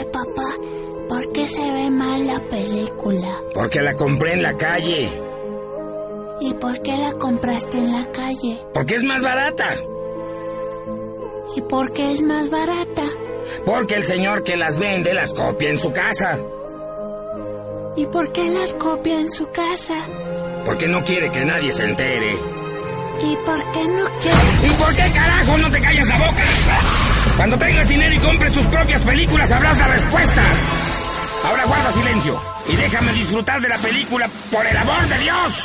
Oye, papá, ¿por qué se ve mal la película? Porque la compré en la calle. ¿Y por qué la compraste en la calle? Porque es más barata. ¿Y por qué es más barata? Porque el señor que las vende las copia en su casa. ¿Y por qué las copia en su casa? Porque no quiere que nadie se entere. ¿Y por qué no quiere? ¿Y por qué carajo no te callas la boca? Cuando tengas dinero y compres tus propias películas sabrás la respuesta. Ahora guarda silencio y déjame disfrutar de la película por el amor de Dios.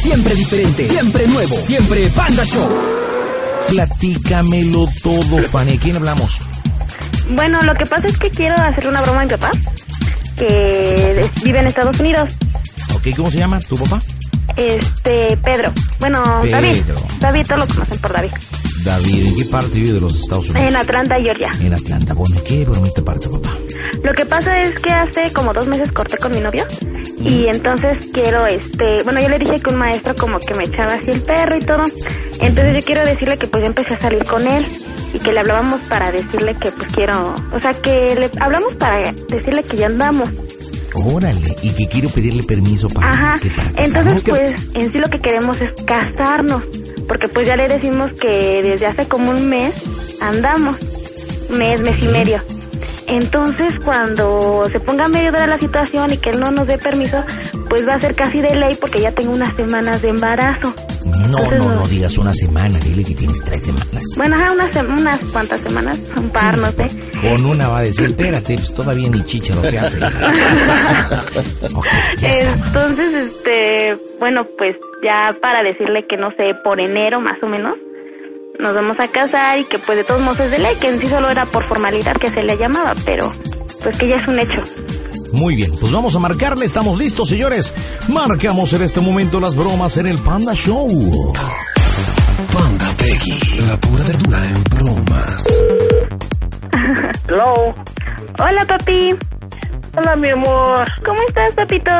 Siempre diferente, siempre nuevo, siempre Panda Show. Platícamelo todo, Fanny. ¿Quién hablamos? Bueno, lo que pasa es que quiero hacer una broma a mi papá, que vive en Estados Unidos. Ok, ¿cómo se llama tu papá? Este, Pedro. Bueno, David. Pedro. David, todos lo conocen por David. David, ¿en qué parte vive de los Estados Unidos? En Atlanta, Georgia. En Atlanta. Bueno, ¿qué bromita parte, papá? Lo que pasa es que hace como dos meses corté con mi novio y entonces quiero, este, bueno, yo le dije que un maestro como que me echaba así el perro y todo. Entonces yo quiero decirle que pues yo empecé a salir con él y que le hablábamos para decirle que pues quiero, o sea, que le hablamos para decirle que ya andamos. Órale, y que quiero pedirle permiso para Ajá. que para Entonces pues en sí lo que queremos es casarnos, porque pues ya le decimos que desde hace como un mes andamos, mes, mes y medio. Entonces cuando se ponga medio de la situación y que él no nos dé permiso, pues va a ser casi de ley porque ya tengo unas semanas de embarazo. No, Entonces, no, no. no digas una semana, dile que tienes tres semanas. Bueno, ajá, unas, unas cuantas semanas, un par, no sé. Con una va a decir, espérate, pues todavía ni chicharo se hace. Entonces, este, bueno, pues ya para decirle que no sé, por enero más o menos, nos vamos a casar y que pues de todos modos es de ley, que en sí solo era por formalidad que se le llamaba, pero pues que ya es un hecho. Muy bien, pues vamos a marcarle, estamos listos, señores. Marcamos en este momento las bromas en el Panda Show. Panda Peggy, la pura verdura en bromas. Hello. Hola, papi. Hola, mi amor. ¿Cómo estás, papito?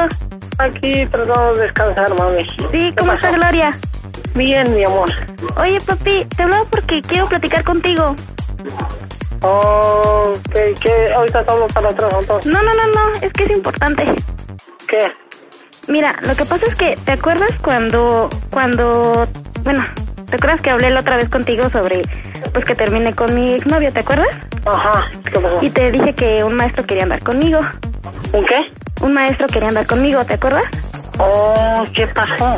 Aquí tratando de descansar, mami. Sí, ¿Qué ¿cómo está Gloria? Bien, mi amor. Oye, papi, te hablaba porque quiero platicar contigo. Oh, ¿qué, qué? Ahorita estamos para atrás, entonces. No, no, no, no, es que es importante. ¿Qué? Mira, lo que pasa es que, ¿te acuerdas cuando, cuando, bueno, ¿te acuerdas que hablé la otra vez contigo sobre, pues que terminé con mi exnovio, ¿te acuerdas? Ajá, ¿qué pasó? Y te dije que un maestro quería andar conmigo. ¿Un qué? Un maestro quería andar conmigo, ¿te acuerdas? Oh, ¿qué pasó?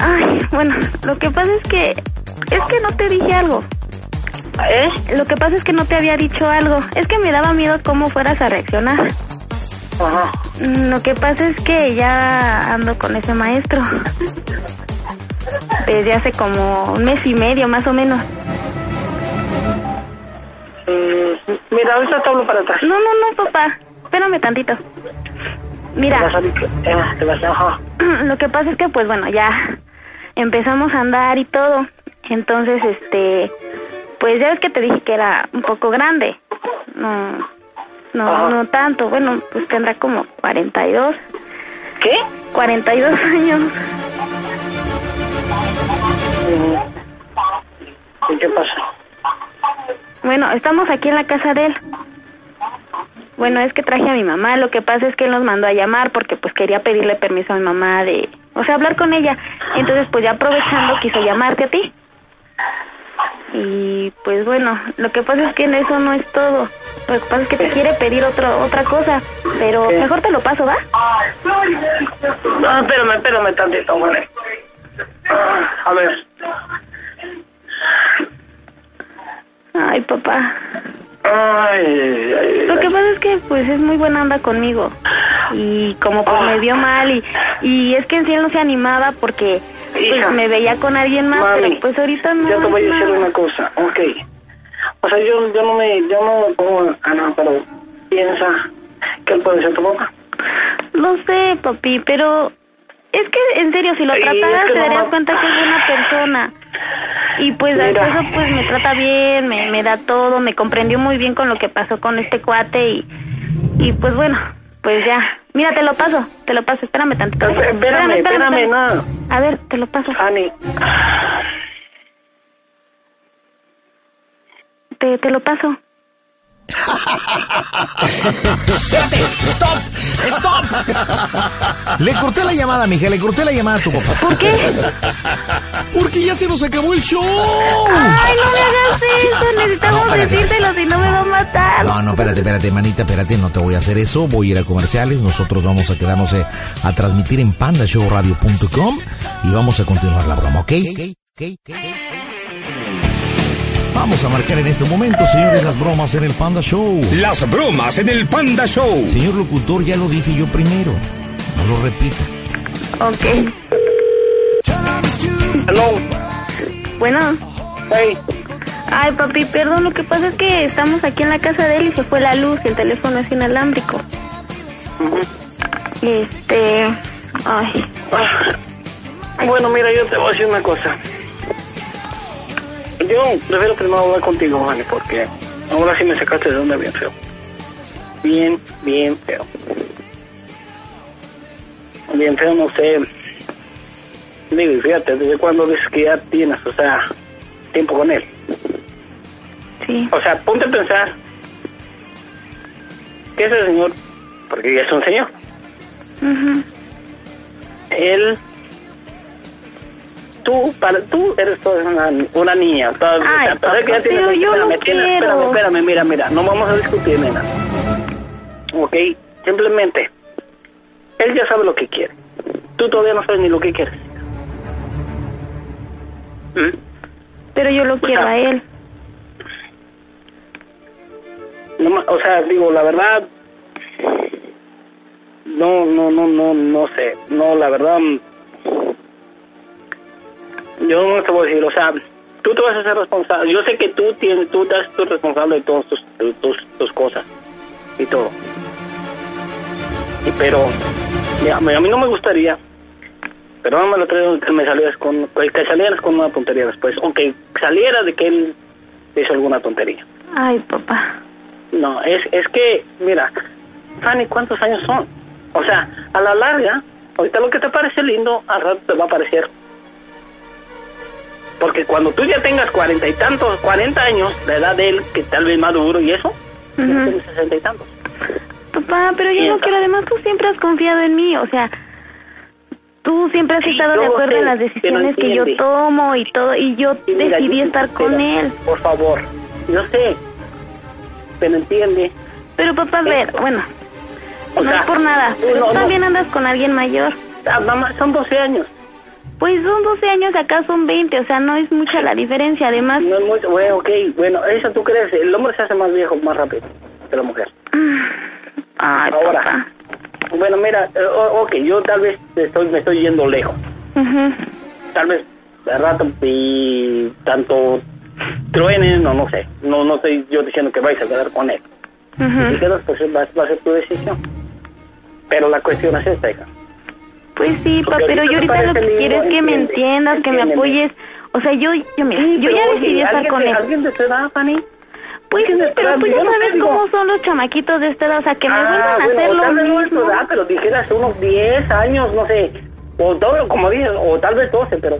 Ay, bueno, lo que pasa es que, es que no te dije algo. ¿Eh? Lo que pasa es que no te había dicho algo. Es que me daba miedo cómo fueras a reaccionar. Ajá. Mm, Lo que pasa es que ya ando con ese maestro. Desde hace como un mes y medio, más o menos. Mm, mira, ahorita te hablo para atrás. No, no, no, papá. Espérame tantito. Mira, lo que pasa es que, pues bueno, ya empezamos a andar y todo. Entonces, este, pues ya ves que te dije que era un poco grande. No, no, Ajá. no tanto. Bueno, pues tendrá como 42, ¿Qué? 42 años. Mm. ¿Y qué pasa? Bueno, estamos aquí en la casa de él. Bueno, es que traje a mi mamá. Lo que pasa es que él nos mandó a llamar porque pues quería pedirle permiso a mi mamá de, o sea, hablar con ella. Entonces, pues ya aprovechando quiso llamarte a ti. Y pues bueno, lo que pasa es que en eso no es todo. Lo que pasa es que te quiere pedir otro, otra cosa, pero ¿Qué? mejor te lo paso, ¿va? No, espérame, espérame tantito, vale. Ah, A ver. Ay, papá. Ay, ay, ay, Lo que pasa es que pues es muy buena onda conmigo y como pues me vio mal y, y es que en sí él no se animaba porque pues me veía con alguien más, Mami, pero pues ahorita no. Ya te voy a es decir una cosa, ok. O sea, yo, yo no me, yo no me pongo a nada, pero piensa que él puede ser tu papá. Lo sé, papi, pero es que en serio si lo es trataras que te no darías cuenta que es buena persona. Y pues eso pues me trata bien, me, me da todo, me comprendió muy bien con lo que pasó con este cuate y, y pues bueno, Pues ya. Mira, te lo paso. Te lo paso. Espérame tantito. Espérame, espérame, no. A ver, te lo paso. Fanny. Te, te lo paso. ¡Stop! ¡Stop! Le corté la llamada, mija, le corté la llamada a tu papá. ¿Por qué? Porque ya se nos acabó el show. Ay, no me hagas eso. Necesitamos No, espérate. decírtelo, si no me va a matar. No, no, espérate, espérate, manita, espérate, no te voy a hacer eso. Voy a ir a comerciales. Nosotros vamos a quedarnos eh, a transmitir en pandashowradio.com y vamos a continuar la broma, ¿ok? Vamos a marcar en este momento, señores, las bromas en el Panda Show. Las bromas en el Panda Show. Señor locutor, ya lo dije yo primero. No lo repita. Ok. Hello. Bueno. Hey. Ay, papi, perdón. Lo que pasa es que estamos aquí en la casa de él y se fue la luz y el teléfono es inalámbrico. Este... Ay. Bueno, mira, yo te voy a decir una cosa. Yo prefiero primero hablar contigo, porque ahora sí me sacaste de donde bien feo. Bien, bien feo. Bien feo, no sé. Digo, y fíjate, ¿desde cuándo dices que ya tienes, o sea, tiempo con él? Sí. O sea, ponte a pensar que ese señor, porque ya es un señor, Ujú. él, tú, para tú eres toda una, una niña. Toda, Ay, pesar que ya papá, tienes- yo espérame, lo tienes- quiero. Espérame, espérame, mira, mira, no vamos a discutir, nena. Ok, simplemente, él ya sabe lo que quiere. Tú todavía no sabes ni lo que quieres. ¿Mm? Pero yo lo quiero a él. No o sea, digo, la verdad, no, no, no, no, no sé, no, la verdad, yo no te voy a decir, o sea, tú te vas a hacer responsable, yo sé que tú tienes, tú te haces responsable de todas tus, tus, tus cosas y todo, y pero, mira, a mí a mí no me gustaría, pero no me lo traigo que me salieras con, que salieras con una tontería después, o que saliera de que él hizo alguna tontería. Ay, papá. No, es, es que, mira, Fanny, ¿cuántos años son? O sea, a la larga, ahorita lo que te parece lindo, al rato te va a parecer. Porque cuando tú ya tengas cuarenta y tantos, cuarenta años, la edad de él, que tal vez maduro y eso, tienes sesenta y tantos. Papá, pero yo no quiero. Además, tú siempre has confiado en mí. O sea, tú siempre has Sí, estado de acuerdo sé, en las decisiones que yo tomo y todo. Y yo Sí, mira, decidí yo- estar con él. Por favor, yo sé, pero entiende. Pero papá, a ver, bueno, O no sea, es por nada. Pero no, tú no. también andas con alguien mayor. Ah, mamá, son 12 años. Pues son 12 años, acá son 20. O sea, no es mucha la diferencia. Además, No es mucho, bueno, ok, bueno, eso tú crees, el hombre se hace más viejo más rápido que la mujer. ay, Ahora. papá. Bueno, mira, eh, ok, yo tal vez estoy, me estoy yendo lejos. Ujú. Tal vez de rato y tanto truenen o no sé. No no estoy yo diciendo que vais a quedar con él. Si Ujú. quedas, pues va, va a ser tu decisión. Pero la cuestión es esta, hija. Pues sí, Porque pero yo ahorita ahorita lo que quiero es que me entiendas, que me apoyes. O sea, yo, yo, mira, yo ya oye, decidí estar ¿alguien con él. ¿Alguien de tu edad, Fanny? Pues sí, ¿Alguien de tu pero tú ya no te sabes digo- cómo son los chamaquitos de esta edad, o sea, que me Ah, vuelvan a bueno, hacer lo vez no mismo. edad, pero dijeras unos 10 años, no sé. O todo, como dices, o tal vez 12, pero...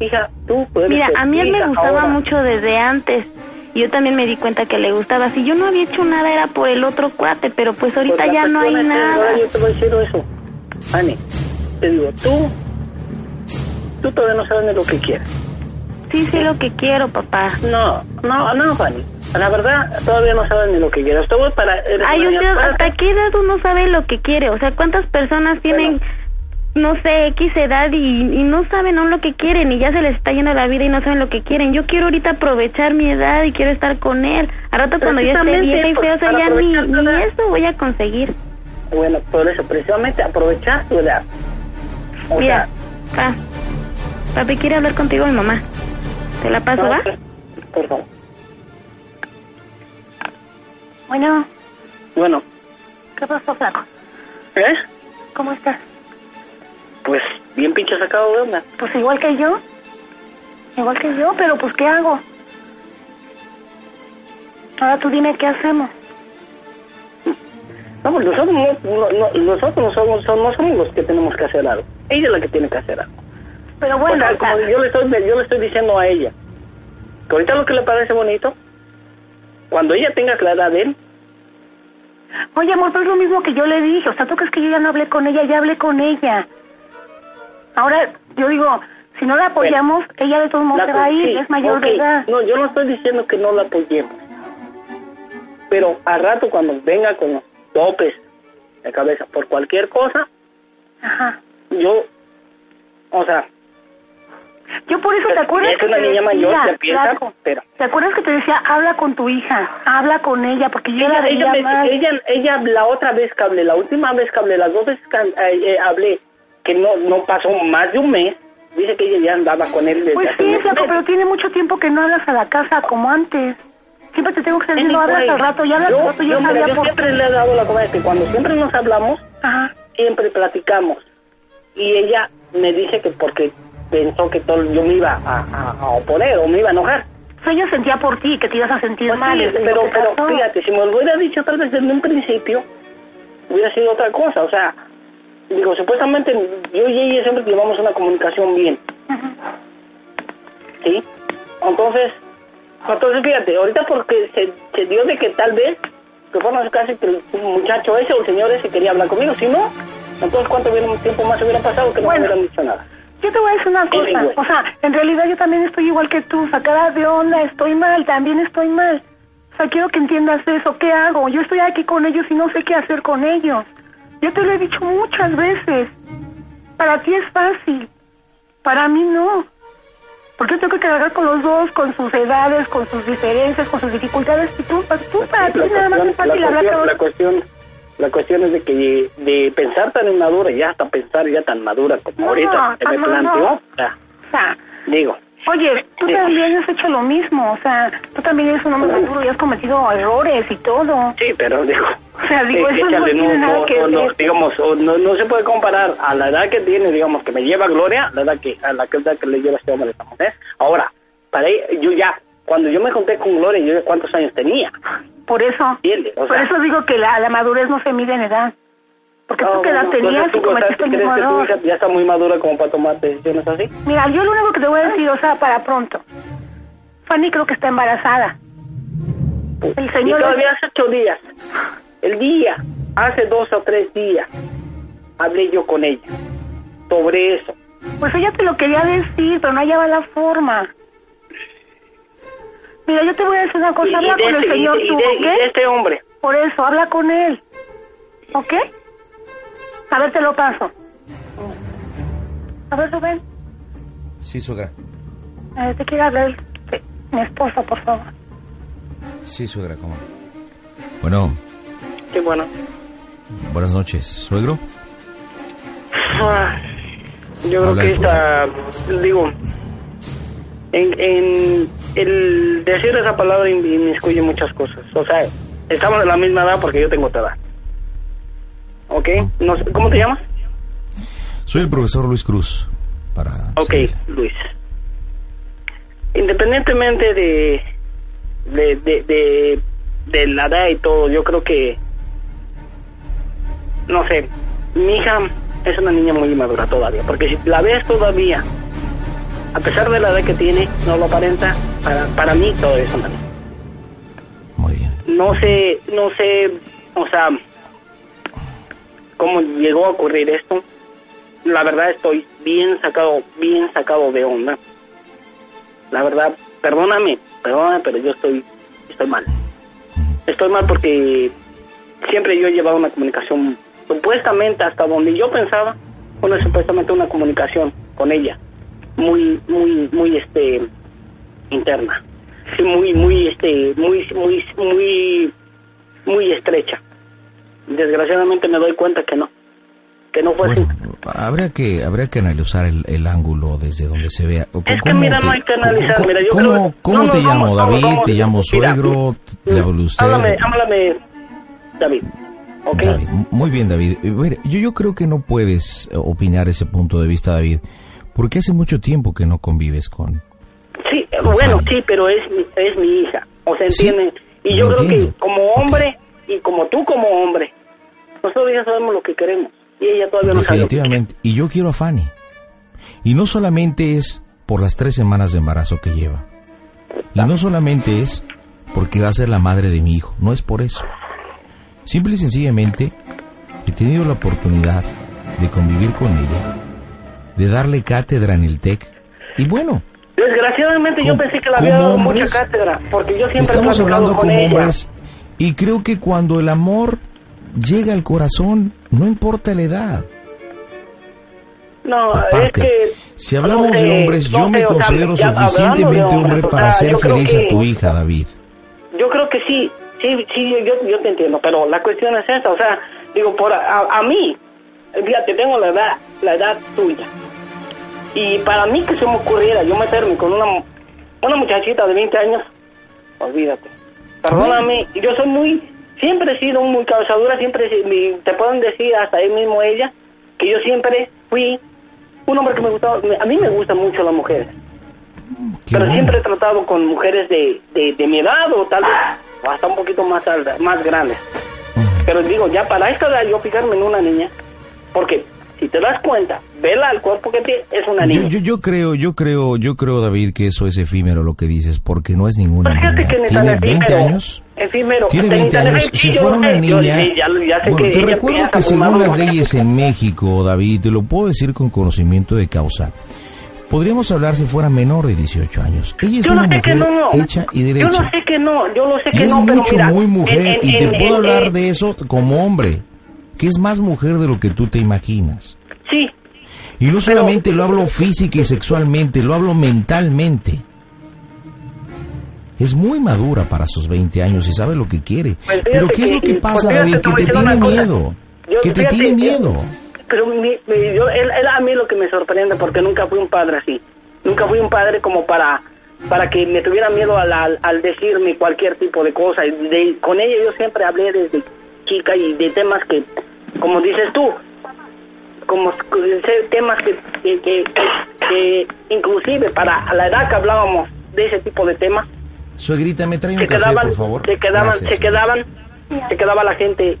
Hija, tú puedes Mira, a mí él me gustaba ahora. mucho desde antes. Yo también me di cuenta que le gustaba. Si yo no había hecho nada era por el otro cuate, pero pues ahorita Pues la ya no hay nada. Yo te voy a decir eso. Ani, te digo, tú, tú todavía no sabes ni lo que quieres. Sí, sé lo que quiero, papá. No, no, no, Fanny. La verdad, todavía no sabes ni lo que quieres. Todo para... Ay, usted, ¿hasta qué edad uno sabe lo que quiere? O sea, ¿cuántas personas tienen, no sé, X edad y, y no saben aún lo que quieren y ya se les está yendo la vida y no saben lo que quieren? Yo quiero ahorita aprovechar mi edad y quiero estar con él. A rato cuando yo esté vieja y fea, o sea, ya ni, eso voy a conseguir. Bueno, por eso, precisamente aprovechar tu edad. O Mira, sea, pa, papi quiere hablar contigo mi mamá. ¿Te la paso, no, va? pues, por favor. Bueno, Bueno, ¿qué pasó, flaco? ¿eh? ¿Cómo estás? Pues bien pinche sacado de onda. Pues igual que yo. Igual que yo, pero pues ¿qué hago? Ahora tú dime qué hacemos. No, nosotros no, no- no- nosotros no somos, no somos los que tenemos que hacer algo. Ella es la que tiene que hacer algo. Pero bueno, o sea, como yo le estoy yo le estoy diciendo a ella que ahorita lo que le parece bonito cuando ella tenga clara de él oye amor, pero es lo mismo que yo le dije, o sea, tú crees que yo ya no hablé con ella, ya hablé con ella. Ahora, yo digo, si no la apoyamos, ella de todos modos la se va a ir, sí, es mayor ok. de edad. no yo no estoy diciendo que no la apoyemos pero al rato cuando venga con topes de cabeza por cualquier cosa Ajá. yo o sea Yo por eso te acuerdas es que una te niña mayor decía, que piensa Flaco, pero ¿Te acuerdas que te decía, habla con tu hija, habla con ella, porque yo la ella, ella, veía me- ella, ella, la otra vez que hablé, la última vez que hablé, las dos veces que eh, eh, hablé, que no, no pasó más de un mes, dice que ella ya andaba con él desde Pues hace sí, unos Flaco, meses. pero tiene mucho tiempo que no hablas a la casa como antes. Siempre te tengo que estar diciendo, hablas al rato, ya hablas yo, al rato, ya yo, sabía yo por siempre le he dado la comida que cuando siempre nos hablamos, Ajá. siempre platicamos. Y ella me dice que porque pensó que todo, yo me iba a, a- a oponer o me iba a enojar. O sea, ella sentía por ti que te ibas a sentir Pues mal. sí, pero, pero pasó. fíjate, si me lo hubiera dicho tal vez desde un principio, hubiera sido otra cosa. O sea, digo, supuestamente yo y ella siempre llevamos una comunicación bien. Ujú. ¿Sí? Entonces, entonces fíjate, ahorita porque se, se dio de que tal vez, que fue una casi que el muchacho ese o el señor ese quería hablar conmigo, si no, entonces cuánto tiempo más hubiera pasado que no Bueno. me hubieran dicho nada. Yo te voy a decir una cosa, o sea, en realidad yo también estoy igual que tú, sacada de onda, estoy mal, también estoy mal. O sea, quiero que entiendas eso, ¿qué hago? Yo estoy aquí con ellos y no sé qué hacer con ellos. Yo te lo he dicho muchas veces. Para ti es fácil, para mí no. Porque yo tengo que cargar con los dos, con sus edades, con sus diferencias, con sus dificultades. Y tú, tú para ti nada más es fácil la hablar con la cuestión, la cuestión es de que de pensar tan inmadura y hasta pensar ya tan madura como No, ahorita se me no, no. planteó, o sea, O sea, digo, Oye, tú Sí. también has hecho lo mismo, o sea, tú también eres un hombre maduro y has cometido errores y todo. sí, pero digo, O sea, digo, eh, eso no tiene nada que ver. digamos, no, no se puede comparar a la edad que tiene, digamos, que me lleva Gloria, la edad que, a la que, edad que le lleva este hombre a esta mujer. Ahora, para yo ya, cuando yo me conté con Gloria, yo cuántos años tenía, Por eso, por eso digo que la, la madurez no se mide en edad. Porque no, tú qué edad bueno, tenías y cometiste ¿tú el crees mismo que tu error. ya está muy madura como para tomar decisiones así? Mira, yo lo único que te voy a decir, o sea, para pronto. Fanny creo que está embarazada. El señor Y todavía hace ocho días, el día, hace dos o tres días, hablé yo con ella sobre eso. Pues ella te lo quería decir, pero no hallaba la forma. Mira, yo te voy a decir una cosa, habla con el señor tú, ¿ok? este hombre. Por eso, habla con él. ¿Ok? A ver, te lo paso. A ver, Rubén, Sí, suegra. eh, te quiero hablar de mi esposa, por favor. Sí, suegra, ¿cómo? Bueno, Qué bueno. buenas noches, suegro. Ah, Yo creo que esta, digo, en, en el decir esa palabra in- inmiscuye muchas cosas. O sea, estamos de la misma edad porque yo tengo otra edad. ¿Ok? No ¿Cómo te llamas? Soy el profesor Luis Cruz. Para. Ok. Luis. Independientemente de de, de, de, de la edad y todo, yo creo que, no sé, mi hija es una niña muy inmadura todavía, porque si la ves todavía, a pesar de la edad que tiene, no lo aparenta, para, para mí todavía es una niña. Muy bien. No sé, no sé, o sea, cómo llegó a ocurrir esto. La verdad estoy bien sacado, bien sacado de onda. La verdad, perdóname, perdóname, pero yo estoy, estoy mal. Estoy mal porque siempre yo he llevado una comunicación, supuestamente hasta donde yo pensaba, una supuestamente una comunicación con ella, muy, muy, muy, este, interna, sí, muy, muy, este, muy, muy, muy, muy estrecha. Desgraciadamente me doy cuenta que no, que no fue así. Bueno, habría que, habría que analizar el, el ángulo desde donde se vea. O- Es que ¿cómo mira, no hay que analizar, ¿Cómo, mira, yo cómo- creo- cómo no, no, te ¿cómo, llamo? cómo, David, cómo? te llamo Mira, suegro, te hablo usted. Háblame, háblame, David. ¿Ok? David, muy bien, David. Eh, mira, yo, yo creo que no puedes eh, opinar ese punto de vista, David, porque hace mucho tiempo que no convives con... Sí, eh, Con bueno, Fanny. sí, pero es mi, es mi hija. O sea, Sí, ¿entienden? y yo creo entiendo. que como hombre, y como tú como hombre, Nosotros ya sabemos lo que queremos y ella todavía no sabe. Definitivamente. Y yo quiero a Fanny. Y no solamente es por las tres semanas de embarazo que lleva. Y no solamente es porque va a ser la madre de mi hijo. No es por eso. Simple y sencillamente he tenido la oportunidad de convivir con ella, de darle cátedra en el TEC. Y bueno, Desgraciadamente yo pensé que le había dado hombres, mucha cátedra, porque yo siempre estamos hablando con ella. hombres. Y creo que cuando el amor llega al corazón, no importa la edad. No, es Aparte, que... si hablamos no de hombres, no yo me considero ya suficientemente hombre para sea, hacer feliz que- a tu hija, David. Yo creo que sí, sí, sí, yo, yo te entiendo, pero la cuestión es esta, o sea, digo, por a, a mí, fíjate, tengo la edad, la edad tuya, y para mí que se me ocurriera yo meterme con una, una muchachita de 20 años, olvídate, perdóname, yo soy muy, siempre he sido muy cabezadura, siempre, te pueden decir hasta ahí mismo ella, que yo siempre fui un hombre que me gustaba, a mí me gustan mucho las mujeres, Qué pero bueno. siempre he tratado con mujeres de, de, de mi edad o tal vez hasta un poquito más alta, más grandes. Pero digo, ya para esta edad yo fijarme en una niña, porque si te das cuenta, vela al cuerpo que tiene, es una Yo, niña. yo, yo creo, yo creo, yo creo, David, que eso es efímero lo que dices, porque no es ninguna Pero fíjate niña. que Tiene 20 efímero, años. efímero, Tiene ni 20 tan años. Si yo fuera una yo niña. sé, ya, ya sé Bueno, que te recuerdo que según las leyes en México, David, te lo puedo decir con conocimiento de causa. Podríamos hablar si fuera menor de 18 años. Ella es Yo una sé mujer no. hecha y Yo derecha. lo sé que no, yo lo sé Y que es no, pero mucho, mira, muy mujer, en- en- y te en- puedo hablar de eso como hombre, que es más mujer de lo que tú te imaginas. Sí, Y no solamente lo hablo física y sexualmente, lo hablo mentalmente. Es muy madura para sus 20 años y sabe lo que quiere. Pues Pero ¿qué es lo que pues pasa, David? Que te tiene miedo. Yo- Que te fíjate, tiene miedo. Pero mi- mi- yo, él, él a mí lo que me sorprende porque nunca fui un padre así. Nunca fui un padre como para para que me tuviera miedo al, al, al decirme cualquier tipo de cosa. De- con ella yo siempre hablé desde chica y de temas que, como dices tú, como temas que, que, que- que inclusive para la edad que hablábamos de ese tipo de temas, Suegrita, ¿me trae un se café, quedaban, por favor? se quedaban, Gracias. se quedaban, se quedaba la gente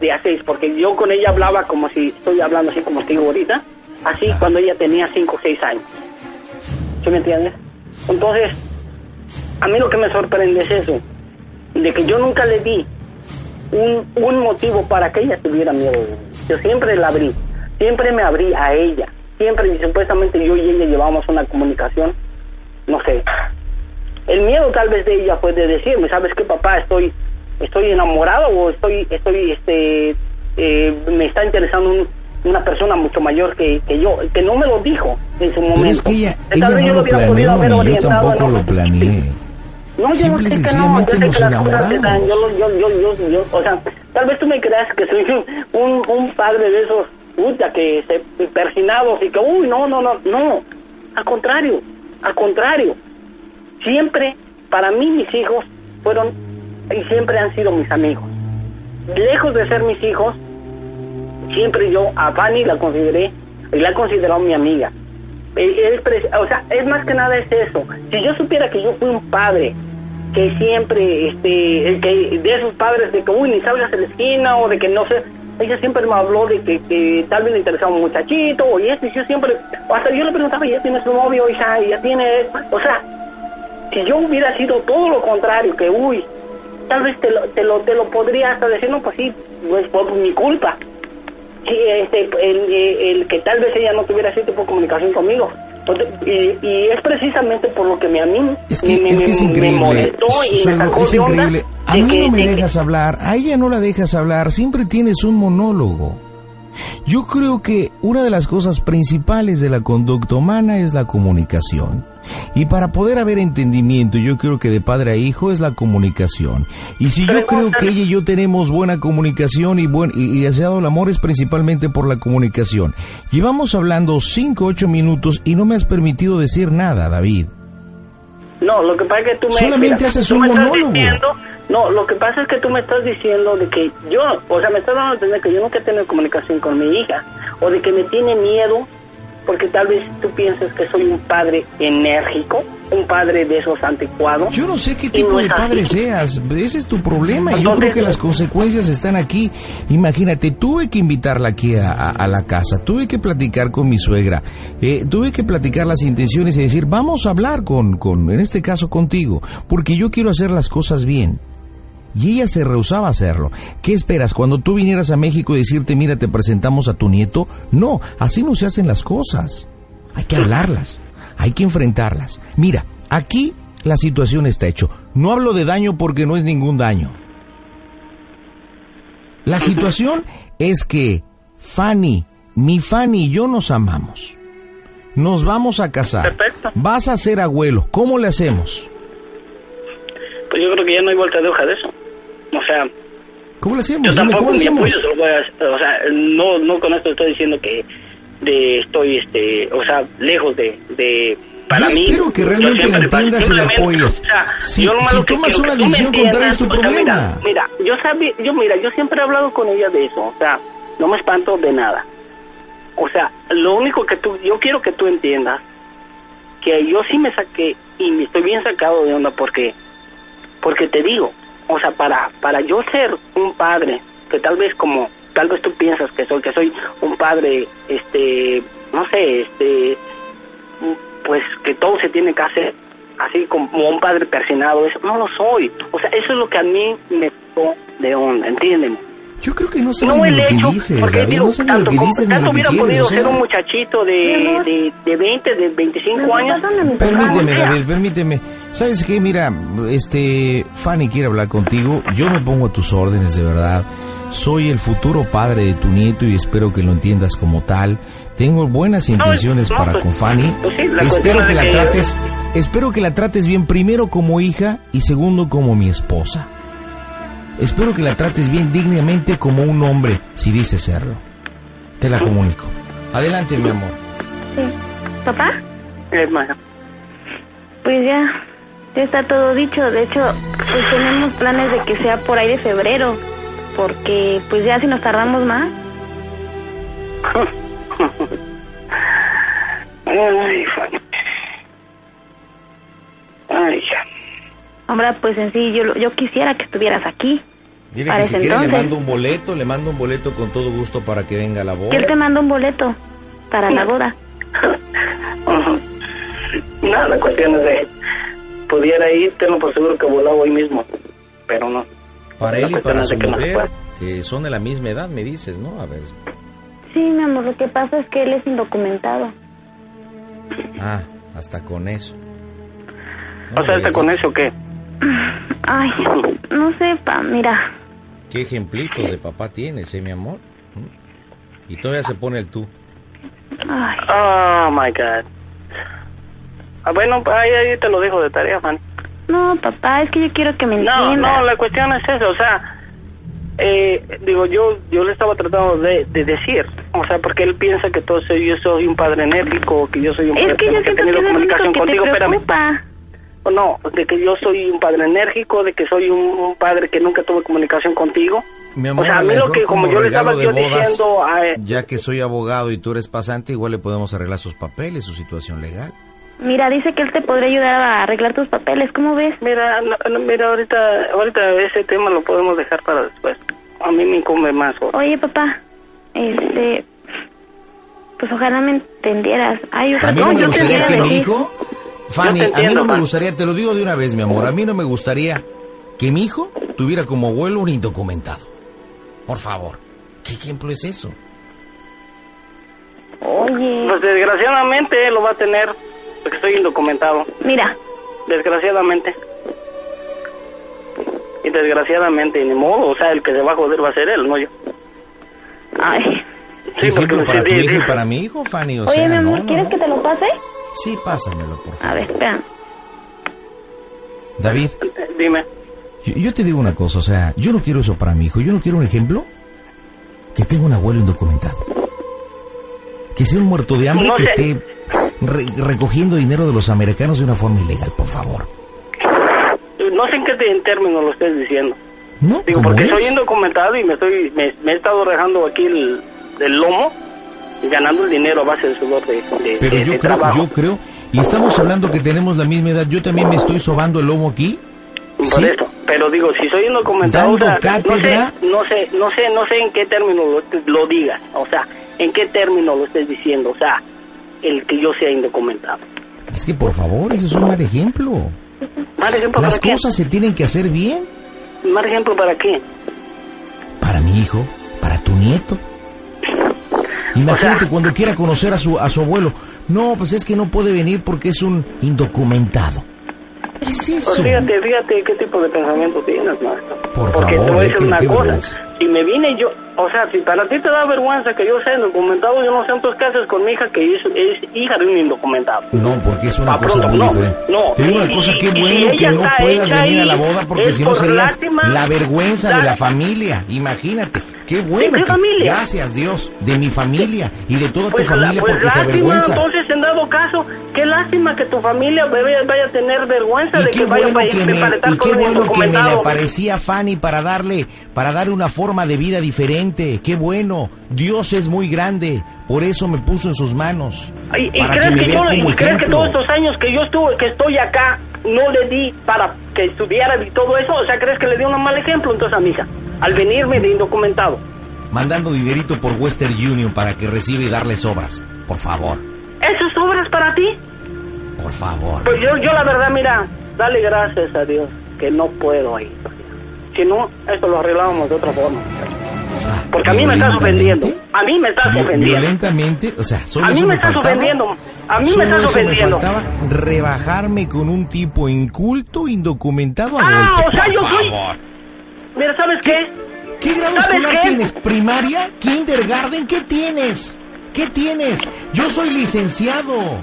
de a seis, porque yo con ella hablaba como si estoy hablando así como digo ahorita, así cuando ella tenía cinco o seis años. ¿Sí me entiendes? Entonces, a mí lo que me sorprende es eso, de que yo nunca le di un, un motivo para que ella tuviera miedo de mí. Yo siempre la abrí, siempre me abrí a ella, siempre y supuestamente yo y ella llevábamos una comunicación, no sé, el miedo tal vez de ella fue de decirme, ¿sabes qué, papá? Estoy estoy enamorado o estoy estoy este eh, me está interesando un- una persona mucho mayor que, que yo, que no me lo dijo en su momento. Pero es que ella, Tal ella vez no yo lo planeó ni yo tampoco lo planeé. No, yo Simple no sé que no, yo sé que las cosas se dan, yo, yo, yo, yo, yo, o sea, tal vez tú me creas que soy un, un, padre de esos, puta, que se persinados y que, uy, no, no, no, no, al contrario, al contrario, siempre, para mí mis hijos fueron y siempre han sido mis amigos. Lejos de ser mis hijos, siempre yo a Fanny la consideré y la he considerado mi amiga. Eh, o sea, es más que nada es eso. Si yo supiera que yo fui un padre que siempre, este, el que de esos padres de que, uy, ni salgas a la esquina o de que no sé, ella siempre me habló de que, que tal vez le interesaba un muchachito o y esto, y yo siempre, hasta yo le preguntaba, ya tiene su novio, hija, ya tiene, o sea, si yo hubiera sido todo lo contrario, que uy, tal vez te lo, te lo, te lo podría hasta decir, no, pues sí, pues por mi culpa. Sí, este, el, el que tal vez ella no tuviera ese tipo de comunicación conmigo. Entonces, y, y es precisamente por lo que me, a mí Es que, me, es, que increíble. y me es. A mí que- no me de dejas hablar, a ella no la dejas hablar, siempre tienes un monólogo. Yo creo que una de las cosas principales de la conducta humana es la comunicación. Y para poder haber entendimiento, yo creo que de padre a hijo es la comunicación. Y si yo creo que ella y yo tenemos buena comunicación y, buen, y, y ha dado el amor es principalmente por la comunicación. Llevamos hablando 5, 8 minutos y no me has permitido decir nada, David. No, lo que pasa es que tú me... Solamente haces tú un monólogo. diciendo- no, lo que pasa es que tú me estás diciendo de que yo, o sea, me estás dando a entender que yo nunca he tenido comunicación con mi hija, o de que me tiene miedo porque tal vez tú piensas que soy un padre enérgico, un padre de esos anticuados. Yo no sé qué tipo no de así. padre seas, ese es tu problema. y Yo creo que las consecuencias están aquí. Imagínate, tuve que invitarla aquí a, a- a la casa, tuve que platicar con mi suegra, eh, tuve que platicar las intenciones y decir, vamos a hablar con, con, en este caso contigo, porque yo quiero hacer las cosas bien. Y ella se rehusaba a hacerlo. ¿Qué esperas? Cuando tú vinieras a México y decirte, mira, te presentamos a tu nieto. No, así no se hacen las cosas. Hay que hablarlas, hay que enfrentarlas. Mira, aquí la situación está hecho. No hablo de daño porque no es ningún daño. La situación es que Fanny, mi Fanny y yo nos amamos. Nos vamos a casar. Perfecto. Vas a ser abuelo. ¿Cómo le hacemos? Pues yo creo que ya no hay vuelta de hoja de eso. O sea, ¿Cómo le hacemos? yo Dime, tampoco ¿cómo mi hacemos? apoyo se lo voy a... O sea, no, no con esto estoy diciendo que de estoy, este, o sea, lejos de... de para Yo mí, espero que realmente siempre- la entiendas y la apoyes. o sea, Si- yo lo si malo que tomas una que decisión contraria, es tu sea, problema. Mira, mira, yo sabía, yo mira, yo siempre he hablado con ella de eso, o sea, no me espanto de nada. O sea, lo único que tú, yo quiero que tú entiendas que yo sí me saqué y me estoy bien sacado de onda porque, porque te digo, o sea, para, para yo ser un padre, que tal vez como, tal vez tú piensas que soy, que soy un padre, este, no sé, este, pues que todo se tiene que hacer así como un padre persinado, eso no lo soy. O sea, eso es lo que a mí me tocó de onda, entiéndeme. Yo creo que no sabes No ni el lo que hecho, dices, porque David. digo, No sabes ni lo tanto, que dices ni tanto lo que hubiera podido o sea. ser un muchachito de, de, de 20, de 25 años. Permíteme, David, permíteme. ¿Sabes qué? Mira, este, Fanny quiere hablar contigo. Yo me pongo a tus órdenes, de verdad. Soy el futuro padre de tu nieto y espero que lo entiendas como tal. Tengo buenas intenciones no, para pues, con Fanny. pues sí, la espero que la que- trates, espero que la trates bien primero como hija y segundo como mi esposa. Espero que la trates bien dignamente como un hombre, si dices serlo. Te la comunico. Adelante, mi amor. Sí. ¿Papá? hermano. Pues ya, ya está todo dicho. De hecho, pues tenemos planes de que sea por ahí de febrero. Porque pues ya si nos tardamos más. Ay. Ay, ya. Hombre, pues en sí, yo, yo quisiera que estuvieras aquí. Dile Para que si quiere le entonces. mando un boleto, le mando un boleto con todo gusto para que venga a la boda. Que él te manda un boleto para la boda. No, la cuestión es de... Pudiera ir, tengo por seguro que volaba hoy mismo. Pero no. Para La él y para su que no mujer, puede. que son de la misma edad, me dices, ¿no? A ver. Sí, mi amor, lo que pasa es que él es indocumentado. Ah, hasta con eso. O sea, ¿está con eso qué? Ay, no sé, pa, mira. ¿Qué ejemplitos de papá tienes, eh, mi amor? ¿Mm? Y todavía se pone el tú. Ay, Oh, my God. Ah, bueno, ahí, ahí te lo dejo de tarea, Fanny. no, papá, es que yo quiero que me No, entiendas. no, la cuestión es eso, o sea, eh, digo, yo yo le estaba tratando de, de decir, o sea, porque él piensa que todo soy, yo soy un padre enérgico, que yo soy un Es padre que yo que he siento que tenido es lo comunicación único que contigo, te espérame. preocupa. O no, de que yo soy un padre enérgico, de que soy un, un padre que nunca tuve comunicación contigo. Mi O sea, a mí lo que, como yo le estaba yo bodas, diciendo a... eh, Ya que soy abogado y tú eres pasante, igual le podemos arreglar sus papeles, su situación legal. Mira, dice que él te podría ayudar a arreglar tus papeles, ¿cómo ves? Mira, no, no, mira, ahorita, ahorita ese tema lo podemos dejar para después. A mí me incumbe más. o- Oye, papá, este, pues ojalá me entendieras. Ay, A ojalá mí no me yo te gustaría que entiendo. mi hijo, Fanny, a mí no me gustaría, te lo digo de una vez, mi amor, a mí no me gustaría que mi hijo tuviera como abuelo un indocumentado. Por favor, ¿qué ejemplo es eso? Oye, Pues desgraciadamente lo va a tener, porque soy indocumentado. mira, Desgraciadamente. Y desgraciadamente, ni modo, o sea, el que se va a joder va a ser él, no yo. ay. ¿Qué ejemplo para tu sí, hijo y para mi hijo, Fanny? O Oye, sea, mi amor, no, no, ¿quieres no. que te lo pase? Sí, pásamelo, por favor. A ver, espera. David, Dime. yo, yo te digo una cosa, o sea, yo no quiero eso para mi hijo, yo no quiero un ejemplo que tenga un abuelo indocumentado. Que sea un muerto de hambre No que sé. esté re- recogiendo dinero de los americanos de una forma ilegal, por favor. No sé en qué términos lo estés diciendo. No, Digo, porque es. soy indocumentado y me estoy me, me he estado dejando aquí el, el lomo ganando el dinero a base de sudor de, de, Pero de- yo de creo, trabajo. yo creo, y estamos hablando que tenemos la misma edad, yo también me estoy sobando el lomo aquí. Por ¿Sí? eso, pero digo, si soy un documentado, o sea, no sé, no sé, no sé, no sé en qué término lo, lo digas, o sea, en qué término lo estés diciendo, o sea, el que yo sea indocumentado. Es que por favor, ese es un mal ejemplo. Mal ejemplo Las para cosas se tienen que hacer bien. Mal ejemplo para qué? Para mi hijo, para tu nieto. Imagínate O sea- cuando quiera conocer a su, a su abuelo. No, pues es que no puede venir porque es un indocumentado. ¿Qué es Pues eso? fíjate, fíjate qué tipo de pensamiento tienes, maestro. Por Porque favor, te voy a decir una cosa. Si me vine yo, o sea, si para ti te da vergüenza que yo sea indocumentado, yo no sé entonces qué haces con mi hija que es, es hija de un indocumentado. No, porque es una Pa' cosa pronto, muy no, diferente. no. Te digo una cosa, qué bueno que no puedas venir a la boda porque si no por serías lástima. la vergüenza de la familia. Imagínate, qué bueno. qué que- familia? Gracias Dios, de mi familia y de toda Pues, tu familia la- pues porque se lástima, avergüenza. entonces en dado caso, qué lástima que tu familia vaya, vaya a tener vergüenza de que vaya bueno a que me, y qué bueno que me le aparecía Fanny para darle, para darle una forma de vida diferente. Qué bueno. Dios es muy grande. Por eso me puso en sus manos. ¿Y, y crees, que, vea yo, y crees que todos estos años que yo estuve, que estoy acá, no le di para que estudiara y todo eso? O sea, ¿crees que le di un mal ejemplo entonces a mi hija? Al venirme de indocumentado. Mandando dinerito por Western Union para que reciba y darles obras. Por favor, ¿Eso es obras para ti? por favor. Pues yo, yo la verdad, mira, dale gracias a Dios que no puedo ir. Si no, esto lo arreglábamos de otra forma. Ah, Porque a mí me estás ofendiendo. A mí me estás ofendiendo. Violentamente, o sea, solo A mí eso me estás ofendiendo. A mí me estás ofendiendo. Me faltaba rebajarme con un tipo inculto, indocumentado a Ah, golpes. o sea, yo soy-. Mira, ¿sabes qué? ¿Qué grado ¿Sabes escolar qué? tienes? ¿Primaria? ¿Kindergarten? ¿Qué tienes? ¿Qué tienes? Yo soy licenciado.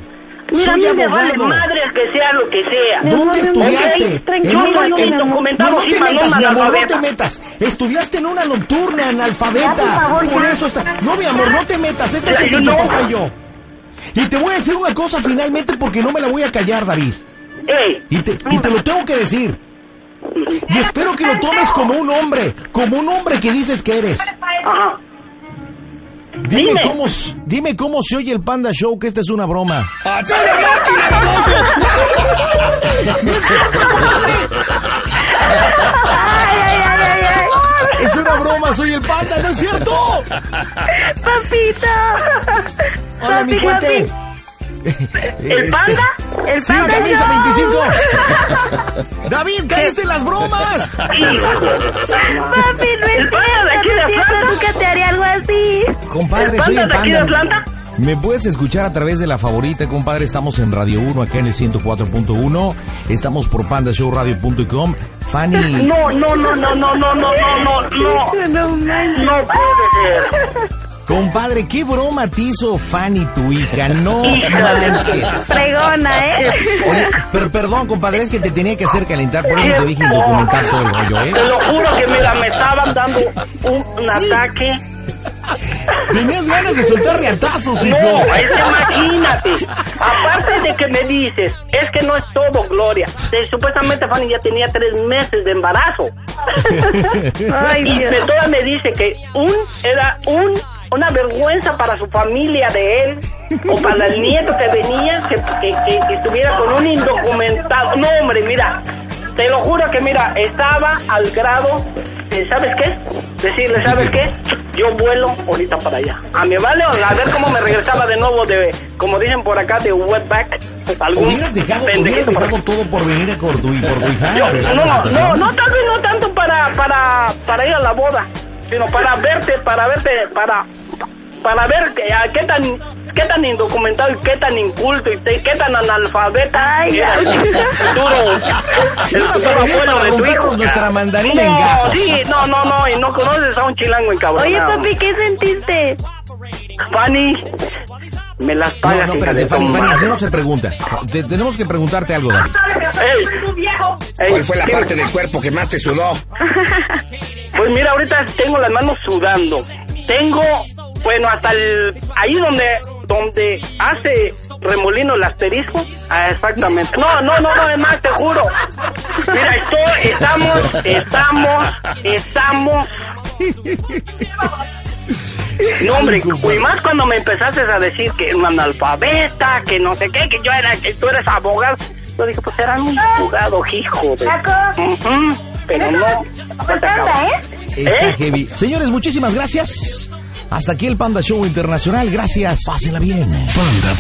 Mira, a mí me vale madre que sea lo que sea. ¿Dónde estudiaste? Una- en- No, no te metas, mi amor, no te metas. Estudiaste en una nocturna, analfabeta. Por eso está. No, mi amor, no te metas. Esto es entre tu papá y yo. Y te voy a decir una cosa finalmente porque no me la voy a callar, David. Y te, y te lo tengo que decir. Y espero que lo tomes como un hombre, como un hombre que dices que eres. Ajá. Dime Dime. cómo, dime cómo se oye el Panda Show, que esta es una broma. ¡A toda máquina, baboso! Ay, ay, ay, ay, ay. Es una broma, soy el Panda, ¿no es cierto? Papito. Hola, mi Papi, cuate. ¿El Este- panda? El Sí, panda camisa show. 25. David, caíste en las bromas. Papi, no es ¿El panda de aquí de Atlanta? nunca te haría algo así. Compadre, ¿El soy panda el de aquí de Panda. Atlanta? Me puedes escuchar a través de la favorita, compadre. Estamos en Radio 1, acá en el 104.1. Estamos por pandashowradio.com. Fanny. No, no, no, no, no, no, no, no, no, no. No puede ser. Compadre, ¿qué broma te hizo Fanny, tu hija? No manches. Fregona, ¿eh? Oye, pero perdón, compadre, es que te tenía que hacer calentar, por eso te dije indocumentar todo el rollo, ¿eh? Te lo juro que mira, me estaban dando un, un ataque. Tenías ganas de soltar riatazos, hijo. No, es que imagínate. Aparte de que me dices, es que no es todo, Gloria. Eh, supuestamente Fanny ya tenía tres meses de embarazo. Ay, Y de todas me dice que un era un una vergüenza para su familia de él o para el nieto que venía que, que, que- que estuviera con un indocumentado. No, hombre, mira, te lo juro que mira, estaba al grado de, ¿sabes qué? Decirle, ¿sabes qué? Yo vuelo ahorita para allá. A mí vale, a ver cómo me regresaba de nuevo de, como dicen por acá, de wetback. Pues algún Hubieras dejado, hubieras por dejado todo por venir a por tu, por tu hija. no, no, situación. no, tal vez no tanto para, para, para ir a la boda, sino para verte, para verte, para, para ver que, a qué tan, qué tan indocumentado y qué tan inculto y qué tan analfabeta Ay, era el futuro, el futuro para de tu hijo. nuestra mandarina en No, gajos. sí, no, no, no, y no conoces a un chilango encabronado. Oye, papi, ¿qué sentiste? Fanny, me las No, pagas. no, hija espérate, Fanny, Fanny, no se pregunta. Te- tenemos que preguntarte algo, David. Ey, ¿Cuál fue la ¿qué- parte del cuerpo que más te sudó? Pues mira, ahorita tengo las manos sudando. Tengo, bueno, hasta el ahí donde donde hace remolino el asterisco. Ah, exactamente. No, no, no, no, es más, te juro. Mira, estoy, estamos, estamos, estamos. No, hombre, y más cuando me empezaste a decir que un analfabeta, que no sé qué, que yo era, que tú eres abogado. Yo dije, pues era muy jugado, hijo de... Ujú, pero no. ¿eh? Está ¿Eh? heavy. Señores, muchísimas gracias. Hasta aquí el Panda Show Internacional. Gracias. Pásenla bien. Panda